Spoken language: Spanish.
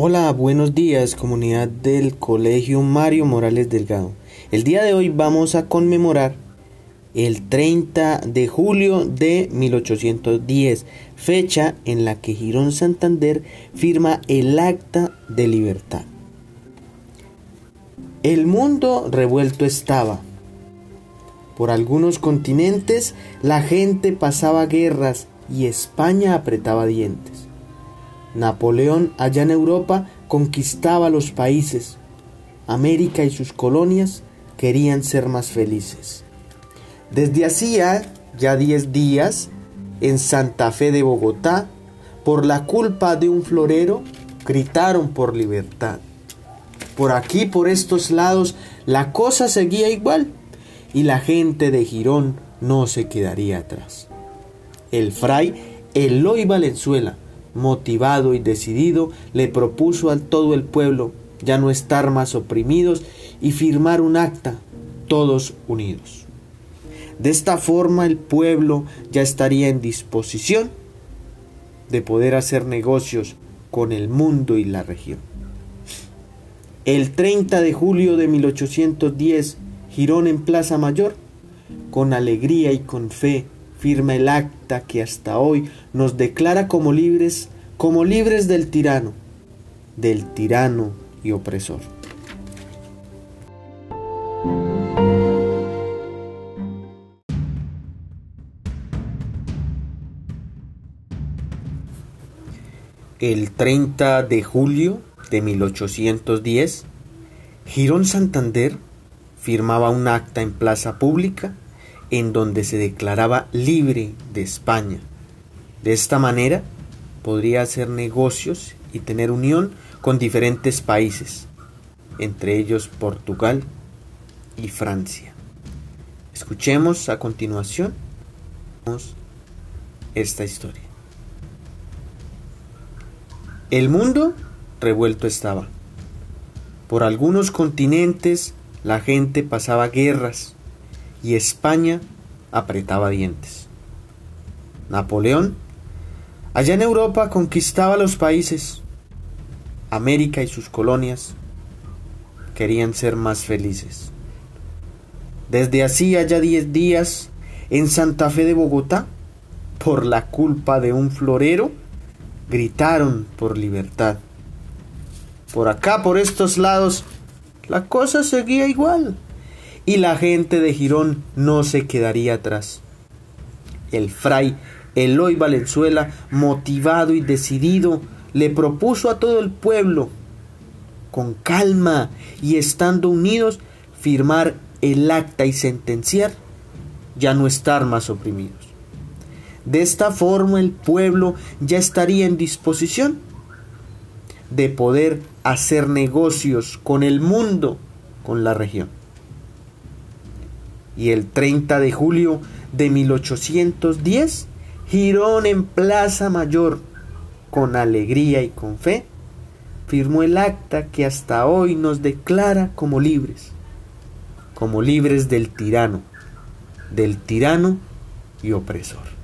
Hola, buenos días comunidad del Colegio Mario Morales Delgado. El día de hoy vamos a conmemorar el 30 de julio de 1810, fecha en la que Girón Santander firma el Acta de Libertad. El mundo revuelto estaba. Por algunos continentes la gente pasaba guerras y España apretaba dientes. Napoleón allá en Europa conquistaba los países. América y sus colonias querían ser más felices. Desde hacía ya diez días, en Santa Fe de Bogotá, por la culpa de un florero, gritaron por libertad. Por aquí, por estos lados, la cosa seguía igual y la gente de Girón no se quedaría atrás. El fray Eloy Valenzuela, motivado y decidido, le propuso a todo el pueblo ya no estar más oprimidos y firmar un acta, todos unidos. De esta forma el pueblo ya estaría en disposición de poder hacer negocios con el mundo y la región. El 30 de julio de 1810, Girón en Plaza Mayor, con alegría y con fe, firma el acta que hasta hoy nos declara como libres, como libres del tirano, del tirano y opresor. El 30 de julio de 1810, Girón Santander firmaba un acta en plaza pública en donde se declaraba libre de España. De esta manera podría hacer negocios y tener unión con diferentes países, entre ellos Portugal y Francia. Escuchemos a continuación esta historia. El mundo revuelto estaba. Por algunos continentes la gente pasaba guerras y España apretaba dientes. Napoleón, allá en Europa, conquistaba los países. América y sus colonias querían ser más felices. Desde hacía ya diez días, en Santa Fe de Bogotá, por la culpa de un florero, gritaron por libertad. Por acá, por estos lados, la cosa seguía igual y la gente de Girón no se quedaría atrás. El fray Eloy Valenzuela, motivado y decidido, le propuso a todo el pueblo, con calma y estando unidos, firmar el acta y sentenciar ya no estar más oprimidos. De esta forma el pueblo ya estaría en disposición de poder hacer negocios con el mundo, con la región y el 30 de julio de 1810, Girón en Plaza Mayor, con alegría y con fe, firmó el acta que hasta hoy nos declara como libres, como libres del tirano, del tirano y opresor.